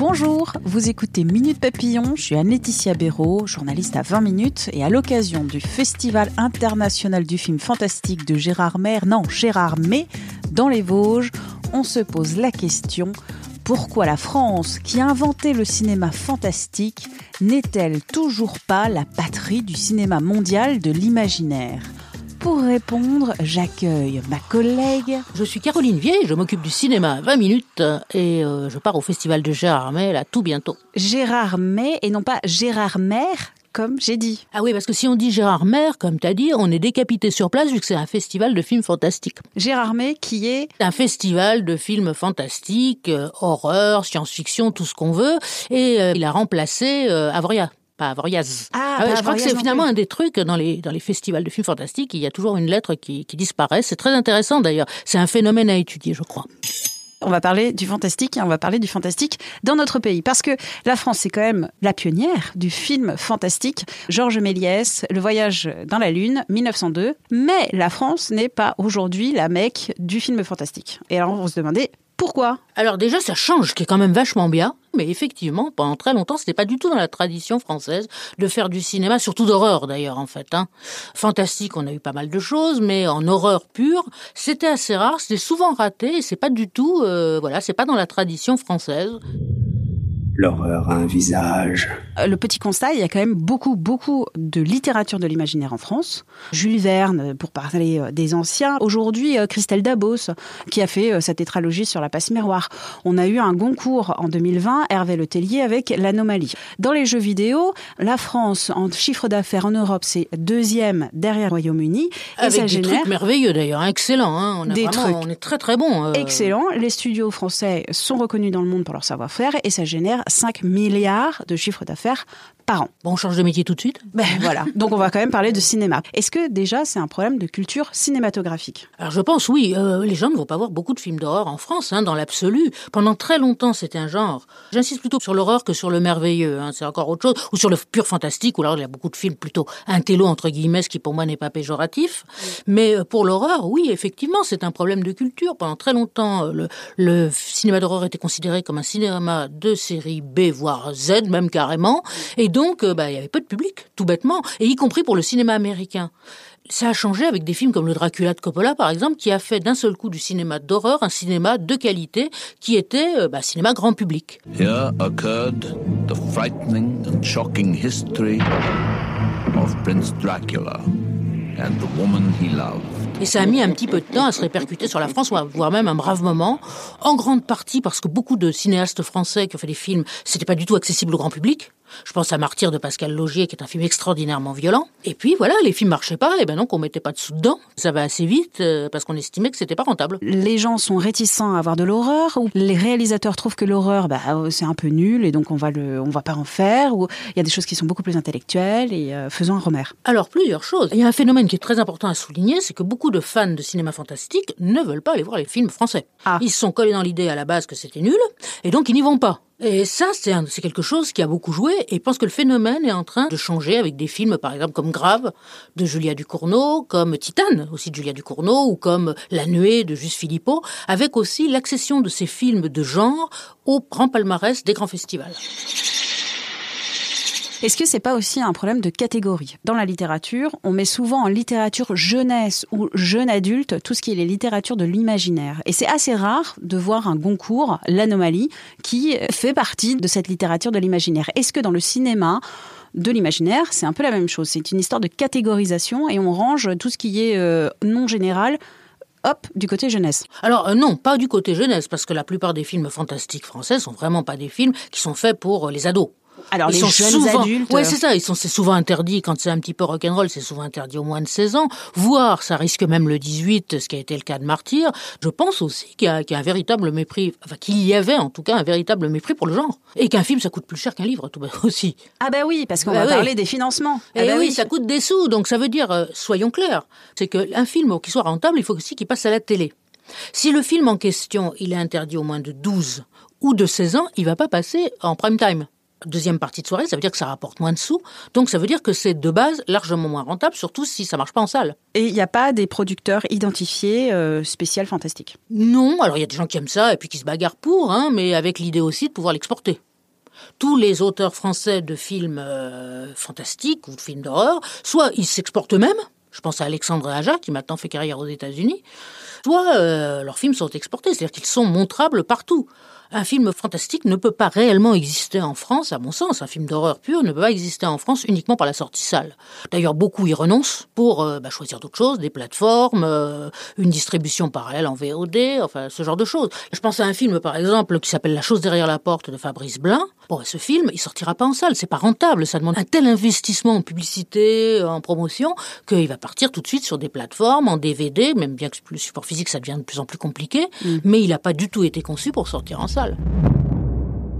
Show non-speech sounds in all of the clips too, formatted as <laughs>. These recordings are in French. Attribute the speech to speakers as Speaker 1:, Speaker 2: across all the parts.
Speaker 1: Bonjour, vous écoutez Minute Papillon, je suis Anne-Laetitia Béraud, journaliste à 20 minutes, et à l'occasion du Festival international du film fantastique de Gérard Maire, non, Gérard May, dans les Vosges, on se pose la question pourquoi la France, qui a inventé le cinéma fantastique, n'est-elle toujours pas la patrie du cinéma mondial de l'imaginaire? Pour répondre, j'accueille ma collègue.
Speaker 2: Je suis Caroline Vieille, je m'occupe du cinéma à 20 minutes et euh, je pars au festival de Gérard May là tout bientôt.
Speaker 1: Gérard May et non pas Gérard Maire comme j'ai dit.
Speaker 2: Ah oui, parce que si on dit Gérard Maire, comme tu as dit, on est décapité sur place vu que c'est un festival de films fantastiques.
Speaker 1: Gérard May qui est
Speaker 2: Un festival de films fantastiques, euh, horreur, science-fiction, tout ce qu'on veut, et euh, il a remplacé euh, Avoria pas Avoriaz.
Speaker 1: Ah,
Speaker 2: ouais,
Speaker 1: pas
Speaker 2: je crois que c'est finalement un des trucs dans les dans les festivals de films fantastiques, il y a toujours une lettre qui, qui disparaît. C'est très intéressant d'ailleurs. C'est un phénomène à étudier, je crois.
Speaker 1: on va parler du fantastique et on va parler du fantastique dans notre pays parce que la France c'est quand même la pionnière du film fantastique. Georges Méliès, Le voyage dans la lune 1902, mais la France n'est pas aujourd'hui la mecque du film fantastique. Et alors on se demandait pourquoi?
Speaker 2: Alors déjà, ça change, qui est quand même vachement bien. Mais effectivement, pendant très longtemps, c'était pas du tout dans la tradition française de faire du cinéma, surtout d'horreur d'ailleurs en fait. Hein. Fantastique, on a eu pas mal de choses, mais en horreur pure, c'était assez rare, c'était souvent raté. Et c'est pas du tout, euh, voilà, c'est pas dans la tradition française.
Speaker 3: L'horreur a un visage.
Speaker 1: Euh, Le petit constat, il y a quand même beaucoup, beaucoup de littérature de l'imaginaire en France. Jules Verne, pour parler euh, des anciens. Aujourd'hui, euh, Christelle Dabos, qui a fait sa tétralogie sur la passe miroir. On a eu un Goncourt en 2020, Hervé Letellier avec l'anomalie. Dans les jeux vidéo, la France, en chiffre d'affaires en Europe, c'est deuxième derrière le Royaume-Uni.
Speaker 2: Avec
Speaker 1: ça
Speaker 2: des
Speaker 1: génère
Speaker 2: trucs merveilleux d'ailleurs, excellent. Hein. On a
Speaker 1: Des
Speaker 2: vraiment-
Speaker 1: trucs
Speaker 2: on est très très bon. euh.
Speaker 1: excellent. Les studios français sont reconnus dans le monde pour leur savoir-faire et ça génère 5 milliards de chiffre d'affaires par an.
Speaker 2: Bon, on change de métier tout de suite.
Speaker 1: Ben <laughs> voilà. Donc on va quand même parler de cinéma. Est-ce que déjà c'est un problème de culture cinématographique?
Speaker 2: Alors je pense oui, euh, les gens ne vont pas voir beaucoup de films d'horreur en France, hein, dans l'absolu. Pendant très longtemps, c'était un genre. J'insiste plutôt sur l'horreur que sur le merveilleux, hein, c'est encore autre chose, ou sur le pur fantastique, où alors il y a beaucoup de films plutôt intello entre guillemets, ce qui pour moi n'est pas péjoratif. Mais euh, pour l'horreur, oui, effectivement, c'est un problème de culture. Pendant très longtemps, euh, le, le cinéma d'horreur était considéré comme un cinéma de série B, voire Z même carrément, et donc euh, bah, il y avait peu de public, tout bêtement, et y compris pour le cinéma américain. Ça a changé avec des films comme le Dracula de Coppola, par exemple, qui a fait d'un seul coup du cinéma d'horreur un cinéma de qualité qui était euh, bah, cinéma grand public.
Speaker 4: Here occurred the frightening and shocking history of Prince Dracula and the woman he loved.
Speaker 2: Et ça a mis un petit peu de temps à se répercuter sur la France, voire même un brave moment, en grande partie parce que beaucoup de cinéastes français qui ont fait des films, c'était pas du tout accessible au grand public. Je pense à Martyr de Pascal Logier, qui est un film extraordinairement violent. Et puis voilà, les films marchaient pas, et ben donc on mettait pas de sous dedans. Ça va assez vite, euh, parce qu'on estimait que c'était pas rentable.
Speaker 1: Les gens sont réticents à voir de l'horreur ou les réalisateurs trouvent que l'horreur bah, c'est un peu nul et donc on va le on va pas en faire ou il y a des choses qui sont beaucoup plus intellectuelles et euh, faisons un Romer.
Speaker 2: Alors, plusieurs choses. Il y a un phénomène qui est très important à souligner, c'est que beaucoup de fans de cinéma fantastique ne veulent pas aller voir les films français.
Speaker 1: Ah.
Speaker 2: Ils se sont collés dans l'idée à la base que c'était nul, et donc ils n'y vont pas. Et ça, c'est un- c'est quelque chose qui a beaucoup joué, et je pense que le phénomène est en train de changer avec des films, par exemple, comme Grave, de Julia Ducournau, comme Titane, aussi de Julia Ducournau, ou comme La Nuée de Juste Philippot, avec aussi l'accession de ces films de genre au grand palmarès des grands festivals.
Speaker 1: Est-ce que c'est pas aussi un problème de catégorie? Dans la littérature, on met souvent en littérature jeunesse ou jeune adulte tout ce qui est les littératures de l'imaginaire. Et c'est assez rare de voir un Goncourt, l'anomalie, qui fait partie de cette littérature de l'imaginaire. Est-ce que dans le cinéma, de l'imaginaire, c'est un peu la même chose? C'est une histoire de catégorisation et on range tout ce qui est euh, non général hop, du côté jeunesse.
Speaker 2: Alors euh, non, pas du côté jeunesse, parce que la plupart des films fantastiques français sont vraiment pas des films qui sont faits pour euh, les ados.
Speaker 1: Alors
Speaker 2: Ils
Speaker 1: les
Speaker 2: sont
Speaker 1: jeunes
Speaker 2: souvent,
Speaker 1: adultes.
Speaker 2: Ouais, c'est ça. Ils sont, c'est souvent interdit quand c'est un petit peu rock'n'roll. C'est souvent interdit au moins de 16 ans. Voire, ça risque même le 18, ce qui a été le cas de Martyr. Je pense aussi qu'il y a, qu'il y a un véritable mépris, enfin qu'il y avait en tout cas un véritable mépris pour le genre. Et qu'un film, ça coûte plus cher qu'un livre, tout <laughs> aussi.
Speaker 1: Ah bah oui, parce qu'on
Speaker 2: Bah
Speaker 1: va
Speaker 2: oui.
Speaker 1: parler des financements.
Speaker 2: Et
Speaker 1: Ah bah
Speaker 2: oui, ça coûte des sous. Donc ça veut dire, euh, soyons clairs, c'est qu'un film qui soit rentable, il faut aussi qu'il passe à la télé. Si le film en question, il est interdit au moins de 12 ou de 16 ans, il va pas passer en prime time. Deuxième partie de soirée, ça veut dire que ça rapporte moins de sous. Donc ça veut dire que c'est de base largement moins rentable, surtout si ça marche pas en salle.
Speaker 1: Et il n'y a pas des producteurs identifiés euh, spécial fantastique?
Speaker 2: Non, alors il y a des gens qui aiment ça et puis qui se bagarrent pour, hein, mais avec l'idée aussi de pouvoir l'exporter. Tous les auteurs français de films euh, fantastiques ou de films d'horreur, soit ils s'exportent eux-mêmes, je pense à Alexandre Aja qui maintenant fait carrière aux États-Unis, soit euh, leurs films sont exportés, c'est-à-dire qu'ils sont montrables partout. Un film fantastique ne peut pas réellement exister en France, à mon sens. Un film d'horreur pur ne peut pas exister en France uniquement par la sortie salle. D'ailleurs, beaucoup y renoncent pour euh, bah, choisir d'autres choses, des plateformes, euh, une distribution parallèle en VOD, enfin ce genre de choses. Je pense à un film, par exemple, qui s'appelle La chose derrière la porte de Fabrice Blin. Bon, ce film, il sortira pas en salle, c'est pas rentable. Ça demande un tel investissement en publicité, en promotion, qu'il va partir tout de suite sur des plateformes, en DVD, même bien que le support physique, ça devient de plus en plus compliqué. Mais il n'a pas du tout été conçu pour sortir en salle.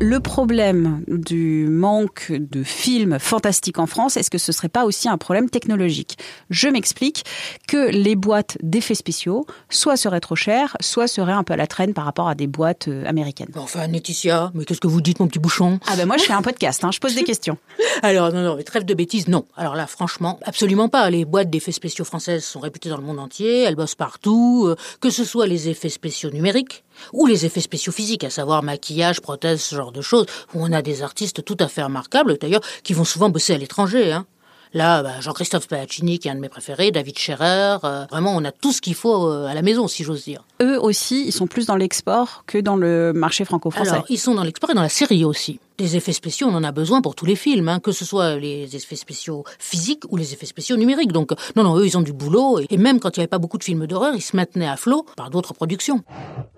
Speaker 1: Le problème du manque de films fantastiques en France, est-ce que ce serait pas aussi un problème technologique? Je m'explique que les boîtes d'effets spéciaux, soit seraient trop chères, soit seraient un peu à la traîne par rapport à des boîtes euh, américaines.
Speaker 2: Enfin, Laetitia, mais qu'est-ce que vous dites, mon petit bouchon?
Speaker 1: Ah ben moi je fais un podcast, hein, je pose des questions. <laughs>
Speaker 2: Alors, non, non, mais trêve de bêtises, non. Alors là, franchement, absolument pas. Les boîtes d'effets spéciaux françaises sont réputées dans le monde entier, elles bossent partout, euh, que ce soit les effets spéciaux numériques ou les effets spéciaux physiques, à savoir maquillage, prothèse, ce genre de choses, où on a des artistes tout à fait remarquables, d'ailleurs, qui vont souvent bosser à l'étranger. Hein. Là, bah, Jean-Christophe Spadaccini, qui est un de mes préférés, David Scherer, euh, vraiment, on a tout ce qu'il faut euh, à la maison, si j'ose dire.
Speaker 1: Eux aussi, ils sont plus dans l'export que dans le marché franco-français.
Speaker 2: Alors, ils sont dans l'export et dans la série aussi. Des effets spéciaux, on en a besoin pour tous les films, hein, que ce soit les effets spéciaux physiques ou les effets spéciaux numériques. Donc, non, non, eux, ils ont du boulot. Et même quand il n'y avait pas beaucoup de films d'horreur, ils se maintenaient à flot par d'autres productions.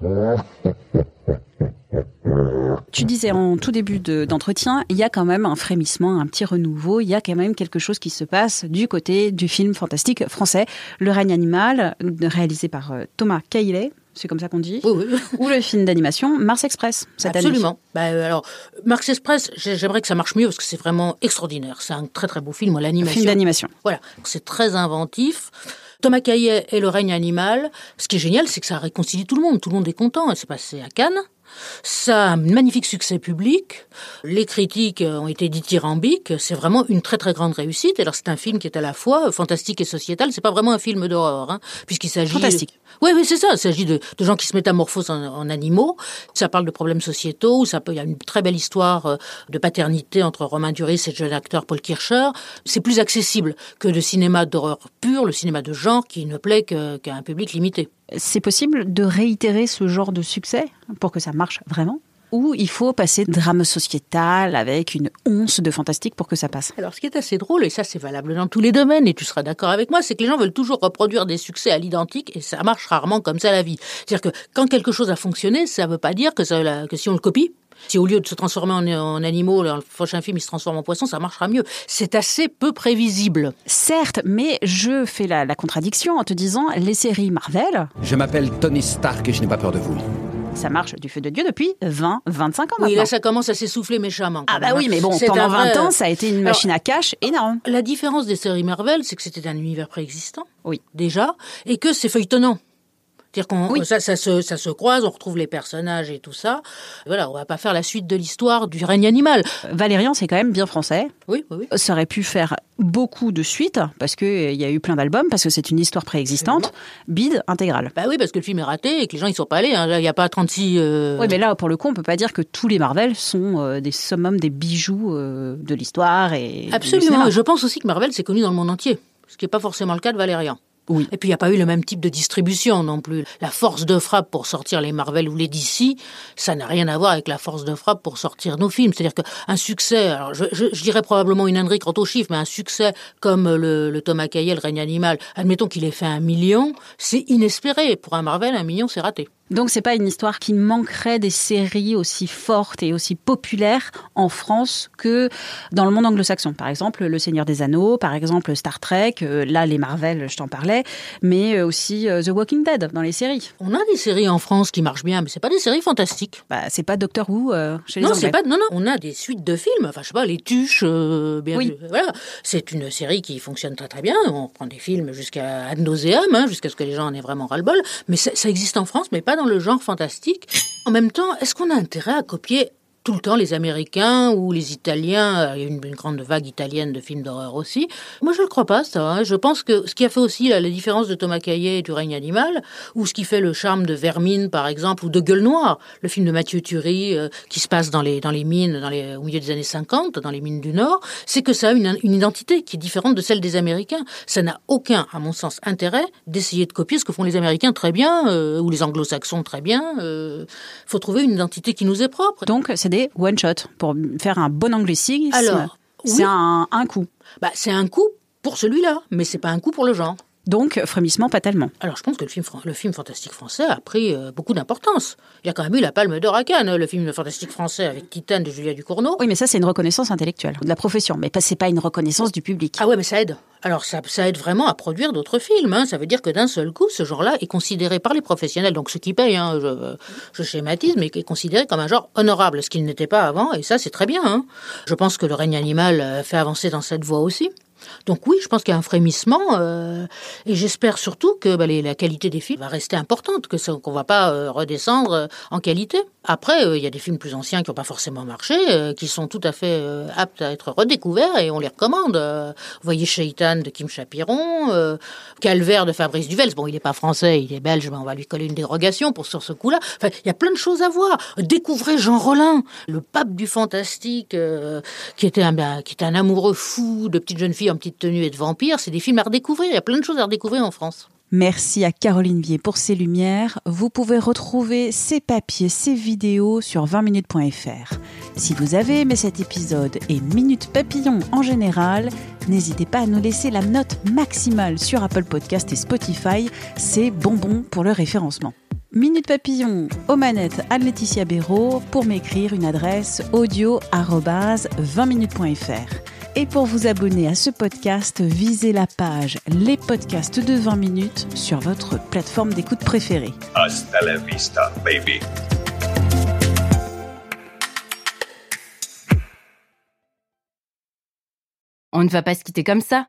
Speaker 2: <laughs>
Speaker 1: Tu disais en tout début de- d'entretien, il y a quand même un frémissement, un petit renouveau, il y a quand même quelque chose qui se passe du côté du film fantastique français, Le règne animal, réalisé par euh, Thomas Caillet, c'est comme ça qu'on dit,
Speaker 2: Oui, oui.
Speaker 1: ou le film d'animation Mars Express, cette année.
Speaker 2: Absolument. Bah, euh, alors, Marx Express, j'ai- j'aimerais que ça marche mieux parce que c'est vraiment extraordinaire. C'est un très très beau film, l'animation.
Speaker 1: film d'animation.
Speaker 2: Voilà, c'est très inventif. Thomas Caillet et le règne animal. Ce qui est génial, c'est que ça réconcilie tout le monde. Tout le monde est content. C'est passé à Cannes. Ça a un magnifique succès public. Les critiques ont été dithyrambiques. C'est vraiment une très très grande réussite. Alors c'est un film qui est à la fois fantastique et sociétal. C'est pas vraiment un film d'horreur, hein, puisqu'il s'agit
Speaker 1: Fantastique.
Speaker 2: oui, oui, c'est ça. Il s'agit de, de gens qui se métamorphosent en, en animaux. Ça parle de problèmes sociétaux. Ça peut, il y a une très belle histoire euh, de paternité entre Romain Duris et le jeune acteur Paul Kircher. C'est plus accessible que le cinéma d'horreur pur, le cinéma de genre qui ne plaît qu'à un public limité.
Speaker 1: C'est possible de réitérer ce genre de succès pour que ça marche vraiment? Ou il faut passer de drame sociétal avec une once de fantastique pour que ça passe
Speaker 2: Alors, ce qui est assez drôle, et ça c'est valable dans tous les domaines, et tu seras d'accord avec moi, c'est que les gens veulent toujours reproduire des succès à l'identique, et ça marche rarement comme ça la vie. C'est-à-dire que quand quelque chose a fonctionné, ça ne veut pas dire que, ça, la- que si on le copie, si au lieu de se transformer en, en animaux, dans le prochain film il se transforme en poisson, ça marchera mieux. C'est assez peu prévisible.
Speaker 1: Certes, mais je fais la, la contradiction en te disant les séries Marvel,
Speaker 5: Je m'appelle Tony Stark et je n'ai pas peur de vous.
Speaker 1: Ça marche du feu de Dieu depuis 20, 25 ans
Speaker 2: Oui,
Speaker 1: maintenant.
Speaker 2: là ça commence à s'essouffler méchamment. quand
Speaker 1: ah bah
Speaker 2: même,
Speaker 1: oui,
Speaker 2: hein.
Speaker 1: mais bon, pendant
Speaker 2: un
Speaker 1: 20
Speaker 2: vrai-
Speaker 1: ans, ça a été une
Speaker 2: Alors,
Speaker 1: machine à cash énorme.
Speaker 2: La différence des séries Marvel, c'est que c'était un univers préexistant.
Speaker 1: Oui.
Speaker 2: Déjà. Et que c'est feuilletonnant. C'est-à-dire qu'on ça, ça, se, ça se croise, on retrouve les personnages et tout ça. Voilà, on va pas faire la suite de l'histoire du règne animal.
Speaker 1: Valérian, c'est quand même bien français.
Speaker 2: Oui, oui, oui.
Speaker 1: Ça aurait pu faire beaucoup de suites parce que il y a eu plein d'albums, parce que c'est une histoire préexistante. Bide intégrale.
Speaker 2: Bah oui, parce que le film est raté et que les gens ils sont pas allés. Hein. Il n'y a pas 36. euh,
Speaker 1: Oui, mais là, pour le coup, on peut pas dire que tous les Marvel sont euh, des summums, des bijoux euh, de l'histoire et
Speaker 2: Absolument. je pense aussi que Marvel c'est connu dans le monde entier, ce qui n'est pas forcément le cas de Valérian.
Speaker 1: Oui.
Speaker 2: Et puis il n'y a pas eu le même type de distribution non plus. La force de frappe pour sortir les Marvel ou les DC, ça n'a rien à voir avec la force de frappe pour sortir nos films. C'est-à-dire qu'un succès, alors je, dirais probablement une ânerie quant aux chiffres, mais un succès comme le, le Thomas Caillet, le règne animal, admettons qu'il ait fait un million, c'est inespéré. Pour un Marvel, un million, c'est raté.
Speaker 1: Donc c'est pas une histoire qui manquerait des séries aussi fortes et aussi populaires en France que dans le monde anglo-saxon. Par exemple, Le Seigneur des Anneaux, par exemple Star Trek, euh, là les Marvel, je t'en parlais, mais euh, aussi euh, The Walking Dead dans les séries.
Speaker 2: On a des séries en France qui marchent bien, mais c'est pas des séries fantastiques.
Speaker 1: Bah, c'est pas Doctor Who euh, chez les
Speaker 2: Non,
Speaker 1: Anglais.
Speaker 2: pas. Non, non. On a des suites de films. Enfin, je sais pas, les Tuches. euh, bien
Speaker 1: Oui.
Speaker 2: Voilà. C'est une série qui fonctionne très très bien. On prend des films jusqu'à ad nauseam, hein, jusqu'à ce que les gens en aient vraiment ras-le-bol. Mais ça, ça existe en France, mais pas dans le genre fantastique. En même temps, est-ce qu'on a intérêt à copier tout le temps les Américains ou les Italiens Euh, Il y a une, grande vague italienne de films d'horreur aussi. Moi, je ne le crois pas, ça. hein. Je pense que ce qui a fait aussi la, différence de Thomas Caillet et du règne animal, ou ce qui fait le charme de Vermine, par exemple, ou de Gueule Noire, le film de Mathieu Turi, euh, qui se passe dans les, mines dans les, au milieu des années 50, dans les mines du Nord, c'est que ça a une, identité qui est différente de celle des Américains. Ça n'a aucun, à mon sens, intérêt d'essayer de copier ce que font les Américains très bien, euh, ou les Anglo-Saxons très bien. Il faut trouver une identité qui nous est propre.
Speaker 1: Des one shot pour faire un bon anglicisme.
Speaker 2: Alors,
Speaker 1: c'est
Speaker 2: oui.
Speaker 1: un, un coup.
Speaker 2: Bah, c'est un coup pour celui-là, mais c'est pas un coup pour le genre.
Speaker 1: Donc frémissement pas tellement.
Speaker 2: Alors, je pense que le film, le film fantastique français a pris euh, beaucoup d'importance. Il y a quand même eu la Palme d'Or à Cannes, le film fantastique français avec Titane de Julia Ducournau.
Speaker 1: Oui, mais ça c'est une reconnaissance intellectuelle de la profession, mais c'est pas une reconnaissance du public.
Speaker 2: Ah ouais, mais ça aide. Alors ça, ça aide vraiment à produire d'autres films. hein. Ça veut dire que d'un seul coup, ce genre-là est considéré par les professionnels, donc ceux qui payent, hein, je, je schématise, mais est considéré comme un genre honorable, ce qu'il n'était pas avant, et ça c'est très bien. hein. Je pense que le règne animal euh, fait avancer dans cette voie aussi. Donc oui, je pense qu'il y a un frémissement, euh, et j'espère surtout que bah, la qualité des films va rester importante, que qu'on va pas euh, redescendre euh, en qualité. Après, il y a des films plus anciens qui n'ont pas forcément marché, qui sont tout à fait aptes à être redécouverts, et on les recommande. Vous voyez Shaitan de Kim Chapiron, Calvaire de Fabrice Duvels. Bon, il n'est pas français, il est belge, mais on va lui coller une dérogation pour sur ce coup-là. Enfin, il y a plein de choses à voir. Découvrez Jean Rollin, le pape du fantastique, qui était un ben, qui était un amoureux fou de petites jeunes filles en petite tenue et de vampires. C'est des films à redécouvrir. Il y a plein de choses à redécouvrir en France.
Speaker 1: Merci à Caroline Vier pour ses lumières. Vous pouvez retrouver ses papiers, ses vidéos sur 20minutes.fr. Si vous avez aimé cet épisode et Minute Papillon en général, n'hésitez pas à nous laisser la note maximale sur Apple Podcast et Spotify. C'est bonbon pour le référencement. Minute Papillon aux manettes Anne-Laetitia Béraud pour m'écrire une adresse audio-20minutes.fr. Et pour vous abonner à ce podcast, visez la page Les podcasts de 20 minutes sur votre plateforme d'écoute préférée.
Speaker 6: Hasta la vista, baby.
Speaker 7: On ne va pas se quitter comme ça.